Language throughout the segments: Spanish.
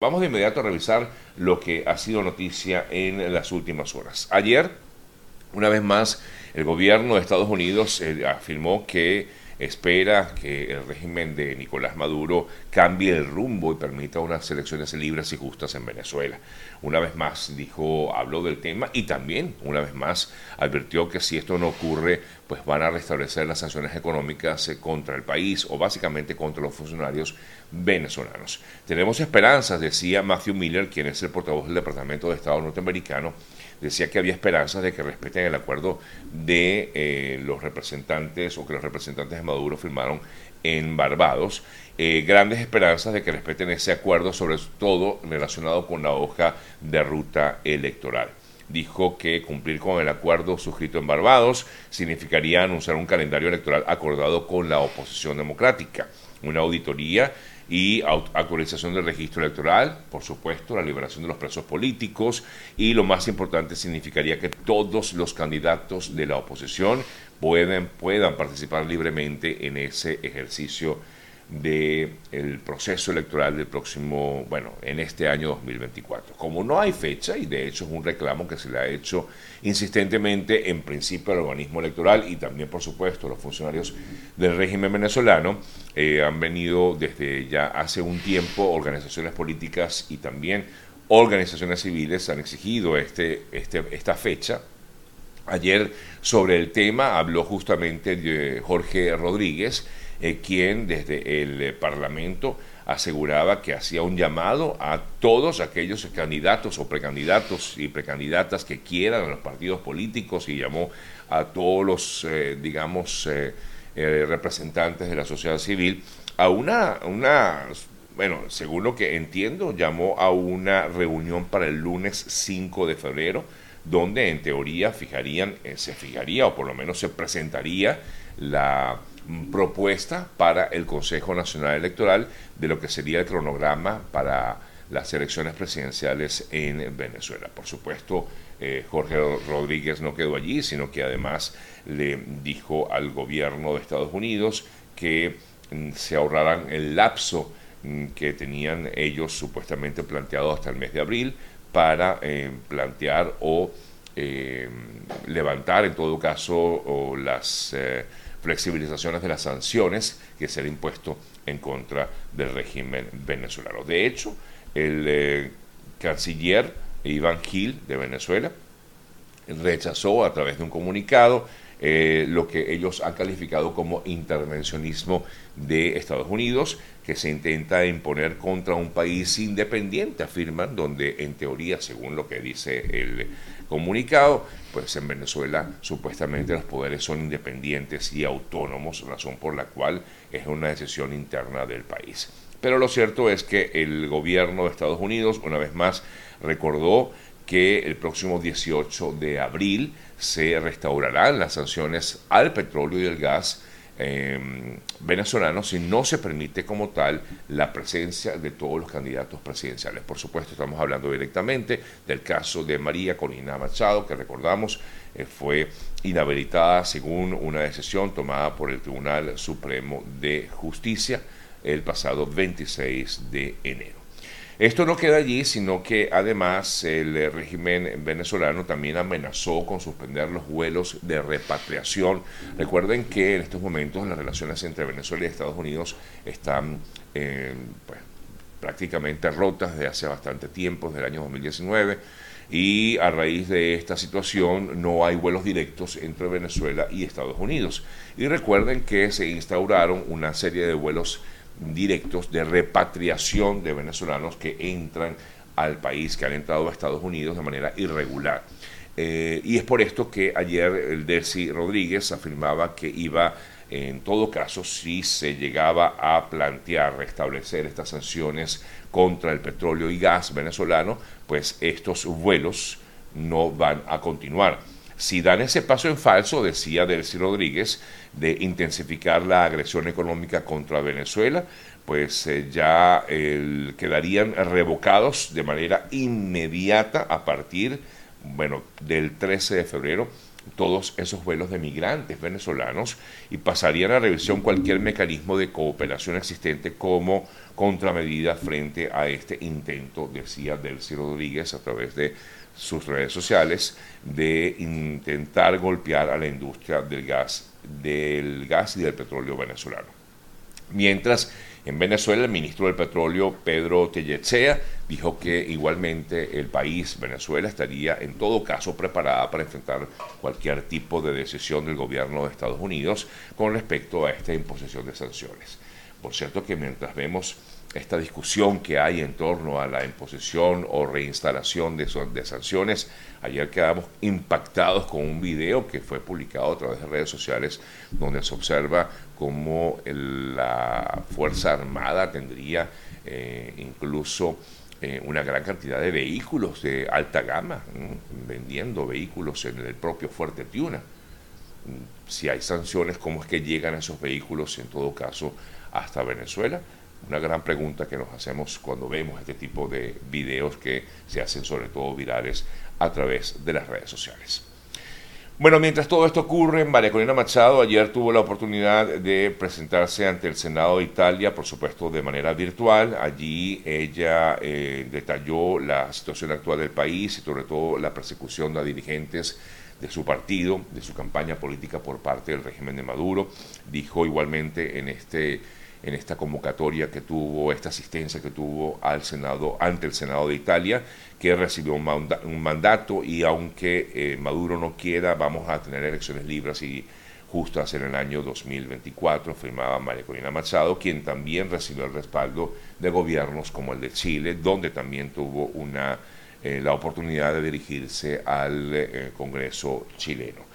Vamos de inmediato a revisar lo que ha sido noticia en las últimas horas. Ayer, una vez más, el gobierno de Estados Unidos eh, afirmó que espera que el régimen de Nicolás Maduro cambie el rumbo y permita unas elecciones libres y justas en Venezuela. Una vez más dijo, habló del tema y también una vez más advirtió que si esto no ocurre, pues van a restablecer las sanciones económicas eh, contra el país o básicamente contra los funcionarios venezolanos. Tenemos esperanzas, decía Matthew Miller, quien es el portavoz del Departamento de Estado norteamericano, decía que había esperanzas de que respeten el acuerdo de eh, los representantes o que los representantes Maduro firmaron en Barbados. Eh, grandes esperanzas de que respeten ese acuerdo, sobre todo relacionado con la hoja de ruta electoral. Dijo que cumplir con el acuerdo suscrito en Barbados significaría anunciar un calendario electoral acordado con la oposición democrática, una auditoría y actualización del registro electoral, por supuesto, la liberación de los presos políticos y lo más importante significaría que todos los candidatos de la oposición pueden, puedan participar libremente en ese ejercicio del proceso electoral del próximo, bueno, en este año 2024. Como no hay fecha, y de hecho es un reclamo que se le ha hecho insistentemente en principio al organismo electoral y también, por supuesto, los funcionarios del régimen venezolano, eh, han venido desde ya hace un tiempo organizaciones políticas y también organizaciones civiles han exigido este, este, esta fecha Ayer sobre el tema habló justamente Jorge Rodríguez, eh, quien desde el eh, Parlamento aseguraba que hacía un llamado a todos aquellos candidatos o precandidatos y precandidatas que quieran a los partidos políticos y llamó a todos los, eh, digamos, representantes de la sociedad civil a una, una, bueno, según lo que entiendo, llamó a una reunión para el lunes 5 de febrero, donde en teoría fijarían, se fijaría o por lo menos se presentaría la propuesta para el Consejo Nacional Electoral de lo que sería el cronograma para las elecciones presidenciales en Venezuela. Por supuesto, eh, Jorge Rodríguez no quedó allí, sino que además le dijo al gobierno de Estados Unidos que mm, se ahorraran el lapso mm, que tenían ellos supuestamente planteado hasta el mes de abril para eh, plantear o eh, levantar en todo caso las flexibilizaciones de las sanciones que se han impuesto en contra del régimen venezolano. De hecho, el eh, canciller Iván Gil de Venezuela rechazó a través de un comunicado eh, lo que ellos han calificado como intervencionismo de Estados Unidos, que se intenta imponer contra un país independiente, afirman, donde en teoría, según lo que dice el comunicado, pues en Venezuela supuestamente los poderes son independientes y autónomos, razón por la cual es una decisión interna del país. Pero lo cierto es que el gobierno de Estados Unidos, una vez más, recordó que el próximo 18 de abril se restaurarán las sanciones al petróleo y el gas eh, venezolano si no se permite como tal la presencia de todos los candidatos presidenciales. Por supuesto, estamos hablando directamente del caso de María Corina Machado, que recordamos eh, fue inhabilitada según una decisión tomada por el Tribunal Supremo de Justicia el pasado 26 de enero. Esto no queda allí, sino que además el eh, régimen venezolano también amenazó con suspender los vuelos de repatriación. Recuerden que en estos momentos las relaciones entre Venezuela y Estados Unidos están eh, pues, prácticamente rotas desde hace bastante tiempo, desde el año 2019 y a raíz de esta situación no hay vuelos directos entre Venezuela y Estados Unidos. Y recuerden que se instauraron una serie de vuelos directos de repatriación de venezolanos que entran al país, que han entrado a Estados Unidos de manera irregular. Eh, y es por esto que ayer el Desi Rodríguez afirmaba que iba, en todo caso, si se llegaba a plantear restablecer estas sanciones contra el petróleo y gas venezolano, pues estos vuelos no van a continuar. Si dan ese paso en falso, decía Delcy Rodríguez, de intensificar la agresión económica contra Venezuela, pues eh, ya quedarían revocados de manera inmediata a partir, bueno, del 13 de febrero todos esos vuelos de migrantes venezolanos y pasarían a revisión cualquier mecanismo de cooperación existente como contramedida frente a este intento, decía Delcy Rodríguez a través de sus redes sociales, de intentar golpear a la industria del gas, del gas y del petróleo venezolano. Mientras en Venezuela, el ministro del Petróleo, Pedro Tellechea, dijo que igualmente el país, Venezuela, estaría en todo caso preparada para enfrentar cualquier tipo de decisión del gobierno de Estados Unidos con respecto a esta imposición de sanciones. Por cierto que mientras vemos esta discusión que hay en torno a la imposición o reinstalación de, de, sanciones. Ayer quedamos impactados con un video que fue publicado a través de redes sociales donde se observa cómo la Fuerza Armada tendría eh, incluso eh, una gran cantidad de vehículos de alta gama, vendiendo vehículos en el propio Fuerte Tiuna. Si hay sanciones, ¿cómo es que llegan esos vehículos en todo caso hasta Venezuela? Una gran pregunta que nos hacemos cuando vemos este tipo de videos que se hacen sobre todo virales a través de las redes sociales. Bueno, mientras todo esto ocurre, María Corina Machado ayer tuvo la oportunidad de presentarse ante el Senado de Italia, por supuesto de manera virtual. Allí ella eh, detalló la situación actual del país y sobre todo la persecución de dirigentes de su partido, de su campaña política por parte del régimen de Maduro. Dijo igualmente en este en esta convocatoria que tuvo, esta asistencia que tuvo al Senado, ante el Senado de Italia, que recibió un, mandato y aunque eh, Maduro no quiera, vamos a tener elecciones libres y justas en el año 2024, firmaba María Corina Machado, quien también recibió el respaldo de gobiernos como el de Chile, donde también tuvo una, eh, la oportunidad de dirigirse al eh, Congreso chileno.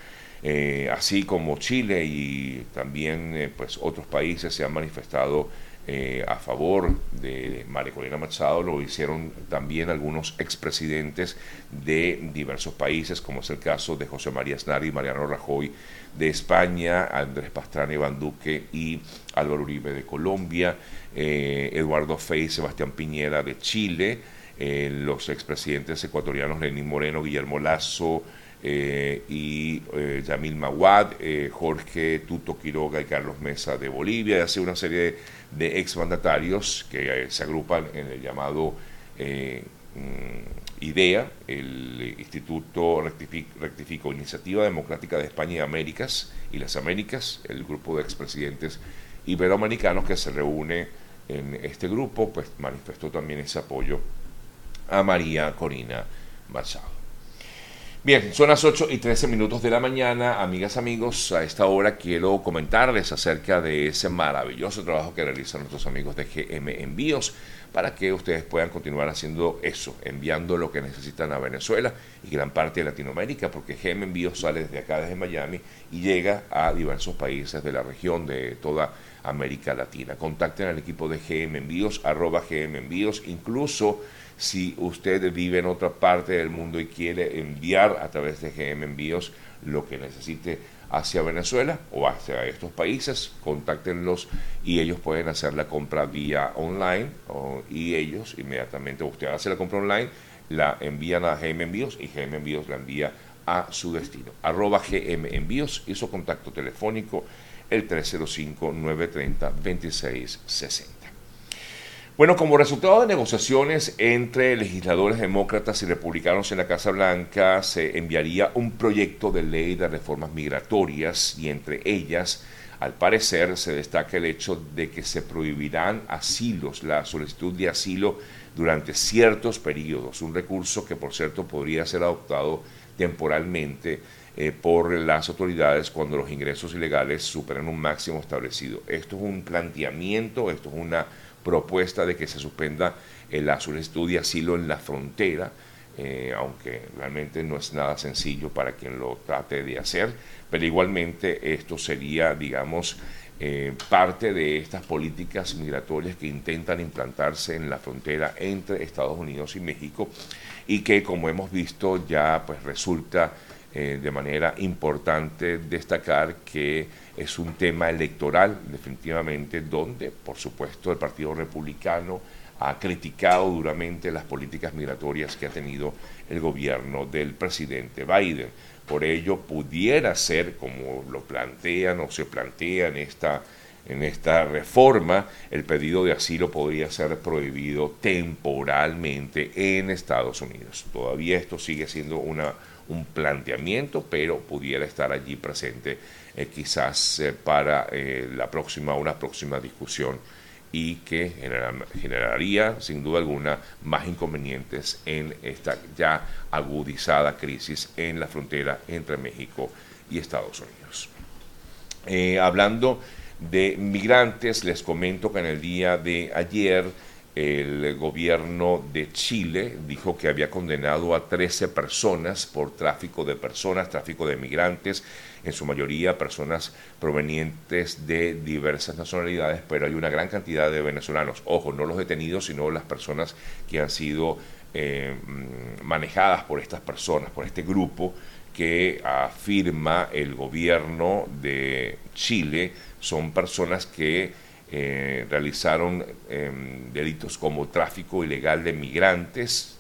Eh, así como Chile y también eh, pues otros países se han manifestado eh, a favor de María Corina Machado, lo hicieron también algunos expresidentes de diversos países, como es el caso de José María Aznar y Mariano Rajoy de España, Andrés Pastrana Iván Duque y Álvaro Uribe de Colombia, Eduardo Fey, Sebastián Piñera de Chile, los expresidentes ecuatorianos Lenín Moreno, Guillermo Lazo, eh, y eh, Yamil Mawad, eh, Jorge Tuto Quiroga y Carlos Mesa de Bolivia, y hace una serie de, exmandatarios que se agrupan en el llamado mm, IDEA, el Instituto Rectifico, Iniciativa Democrática de España y Américas y las Américas, el grupo de expresidentes iberoamericanos que se reúne en este grupo, pues manifestó también ese apoyo a María Corina Machado. Bien, son las 8 y 13 minutos de la mañana, amigas, amigos. A esta hora quiero comentarles acerca de ese maravilloso trabajo que realizan nuestros amigos de GM Envíos para que ustedes puedan continuar haciendo eso, enviando lo que necesitan a Venezuela y gran parte de Latinoamérica, porque GM Envíos sale desde acá, desde Miami, y llega a diversos países de la región, de toda América Latina. Contacten al equipo de GM Envíos, arroba GM Envíos, incluso si usted vive en otra parte del mundo y quiere enviar a través de GM Envíos lo que necesite hacia Venezuela o hacia estos países, contáctenlos y ellos pueden hacer la compra vía online y ellos inmediatamente, usted hace la compra online, la envían a GM Envíos y GM Envíos la envía a su destino. Arroba GM Envíos y su contacto telefónico el 305-930-2660. Bueno, como resultado de negociaciones entre legisladores demócratas y republicanos en la Casa Blanca, se enviaría un proyecto de ley de reformas migratorias y entre ellas, al parecer, se destaca el hecho de que se prohibirán asilos, la solicitud de asilo durante ciertos periodos, un recurso que por cierto podría ser adoptado temporalmente eh, por las autoridades cuando los ingresos ilegales superan un máximo establecido. Esto es un planteamiento, esto es una propuesta de que se suspenda la solicitud de asilo en la frontera, eh, aunque realmente no es nada sencillo para quien lo trate de hacer, pero igualmente esto sería, digamos, eh, parte de estas políticas migratorias que intentan implantarse en la frontera entre Estados Unidos y México y que, como hemos visto, ya pues resulta eh, de manera importante destacar que es un tema electoral, definitivamente, donde, por supuesto, el Partido Republicano ha criticado duramente las políticas migratorias que ha tenido el gobierno del presidente Biden. Por ello, pudiera ser, como lo plantean o se plantea esta, en esta reforma, el pedido de asilo podría ser prohibido temporalmente en Estados Unidos. Todavía esto sigue siendo una, un planteamiento, pero pudiera estar allí presente eh, quizás eh, para eh, la próxima, una próxima discusión y que generaría sin duda alguna más inconvenientes en esta ya agudizada crisis en la frontera entre México y Estados Unidos. Hablando de migrantes, les comento que en el día de ayer el gobierno de Chile dijo que había condenado a 13 personas por tráfico de personas, tráfico de migrantes, en su mayoría personas provenientes de diversas nacionalidades, pero hay una gran cantidad de venezolanos. Ojo, no los detenidos, sino las personas que han sido eh, manejadas por estas personas, por este grupo que afirma el gobierno de Chile, son personas que eh, realizaron em, delitos como tráfico ilegal de migrantes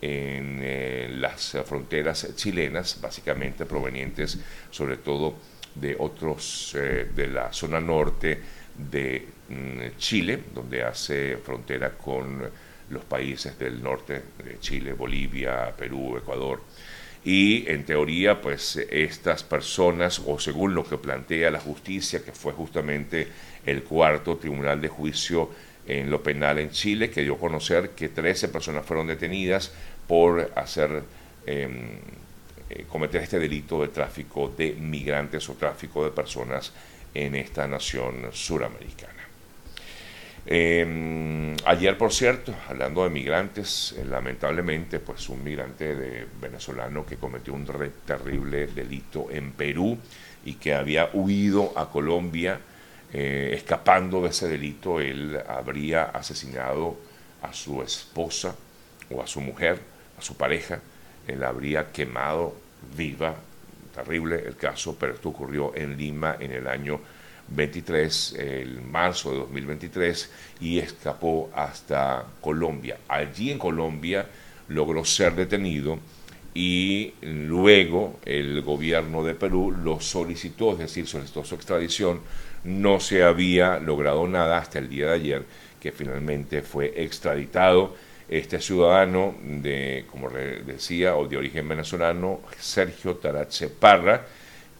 en eh, las fronteras chilenas, básicamente provenientes sobre todo de otros eh, de la zona norte de mm, Chile, donde hace frontera con los países del norte de Chile, Bolivia, Perú, Ecuador. Y en teoría, pues estas personas, o según lo que plantea la justicia, que fue justamente el cuarto tribunal de juicio en lo penal en Chile, que dio a conocer que 13 personas fueron detenidas por hacer em, eh, cometer este delito de tráfico de migrantes o tráfico de personas en esta nación suramericana. Em, ayer, por cierto, hablando de migrantes, eh, lamentablemente, pues un migrante de, venezolano que cometió un terrible delito en Perú y que había huido a Colombia, eh, escapando de ese delito, él habría asesinado a su esposa o a su mujer, a su pareja, él habría quemado viva, terrible el caso, pero esto ocurrió en Lima en el año 23, el marzo de 2023, y escapó hasta Colombia. Allí en Colombia logró ser detenido y luego el gobierno de Perú lo solicitó, es decir, solicitó su extradición. No se había logrado nada hasta el día de ayer, que finalmente fue extraditado este ciudadano de, como decía, o de origen venezolano, Sergio Tarache Parra,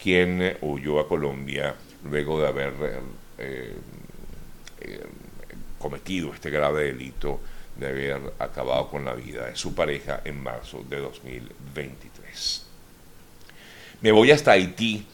quien huyó a Colombia luego de haber eh, eh, cometido este grave delito de haber acabado con la vida de su pareja en marzo de 2023. Me voy hasta Haití.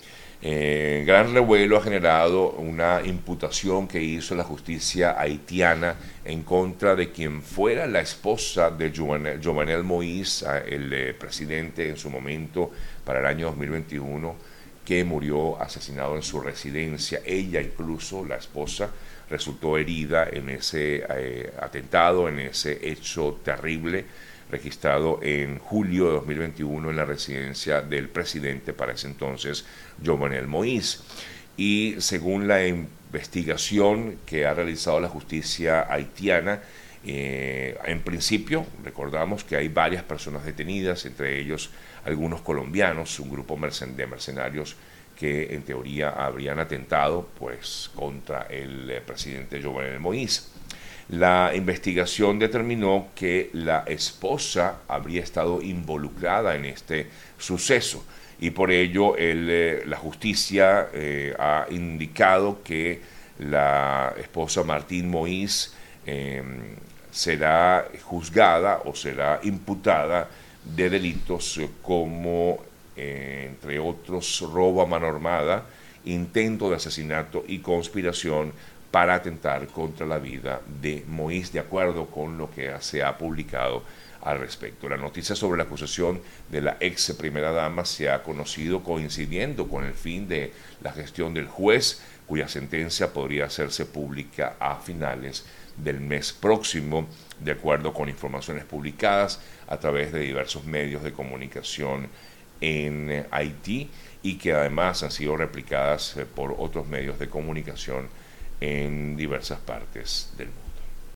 Eh, gran revuelo ha generado una imputación que hizo la justicia haitiana en contra de quien fuera la esposa de Jovenel Moïse, el presidente en su momento para el año 2021 que murió asesinado en su residencia. Ella incluso, la esposa, resultó herida en ese eh, atentado, en ese hecho terrible registrado en julio de 2021 en la residencia del presidente para ese entonces, Jovenel Moïse. Y según la investigación que ha realizado la justicia haitiana, eh, en principio, recordamos que hay varias personas detenidas, entre ellos algunos colombianos, un grupo de mercenarios que en teoría habrían atentado pues, contra el eh, presidente Jovenel Moïse. La investigación determinó que la esposa habría estado involucrada en este suceso y por ello eh, la justicia ha indicado que la esposa Martín Moïse em, será juzgada o será imputada de delitos como, eh, entre otros, robo a mano armada, intento de asesinato y conspiración para atentar contra la vida de Moïse, de acuerdo con lo que se ha publicado al respecto. La noticia sobre la acusación de la ex primera dama se ha conocido coincidiendo con el fin de la gestión del juez, cuya sentencia podría hacerse pública a finales del mes próximo, de acuerdo con informaciones publicadas a través de diversos medios de comunicación en eh, Haití y que además han sido replicadas eh, por otros medios de comunicación en diversas partes del mundo.